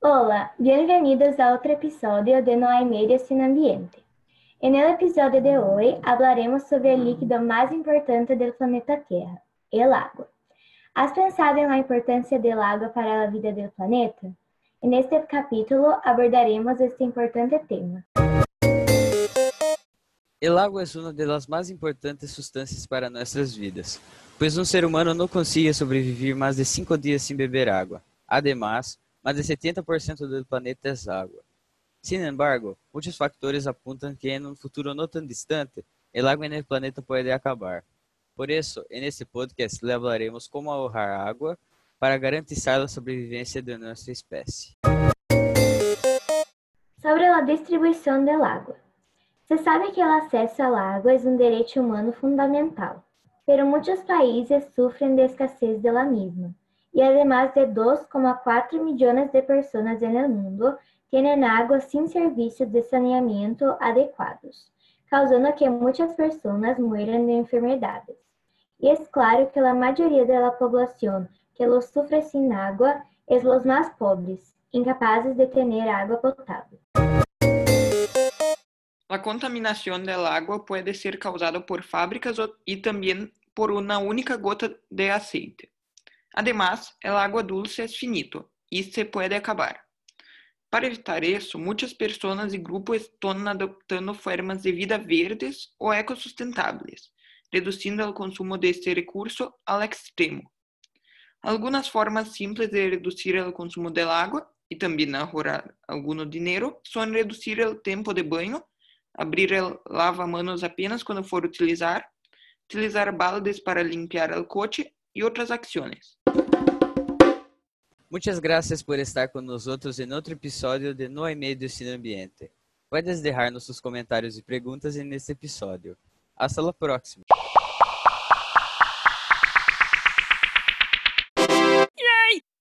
Hola, bienvenidos a otro episodio de No hay medio sin ambiente. En el episodio de hoy hablaremos sobre el líquido más importante del planeta Tierra, el agua. ¿Has pensado en la importancia del para la vida del planeta? En este capítulo abordaremos este importante tema. El agua es una de las más importantes sustancias para nuestras vidas, pues un ser humano no consigue sobrevivir más de cinco días sin beber agua. Además, más de 70% del planeta es agua. Sin embargo, muchos factores apuntan que en un futuro no tan distante, el agua en el planeta puede acabar. Por eso, en este podcast le hablaremos cómo ahorrar agua para garantizar la sobrevivencia de nuestra especie. Sobre la distribución del agua. Se sabe que el acceso al agua es un derecho humano fundamental, pero muchos países sufren de escasez de la misma. y además de 2,4 millones de personas en el mundo tienen agua sin servicios de saneamiento adecuados, causando que muchas personas mueran de enfermedades. Y es claro que la mayoría de la población que lo sufre sin agua es los más pobres, incapaces de tener agua potable. La contaminación del agua puede ser causada por fábricas y también por una única gota de aceite. Además, el agua dulce es finito y se puede acabar. Para evitar eso, muchas personas y grupos están adoptando formas de vida verdes o ecosustentables, reducindo el consumo de este recurso al extremo. Algunas formas simples de reducir el consumo del agua y también ahorrar alguno dinero son reducir el tiempo de baño, abrir el lavamanos apenas cuando for utilizar, utilizar baldes para limpiar el coche y otras acciones. Muchas gracias por estar con nosotros en otro episodio de No hay medio ambiente. Puedes dejar sus comentarios y preguntas en este episodio. Hasta la próxima.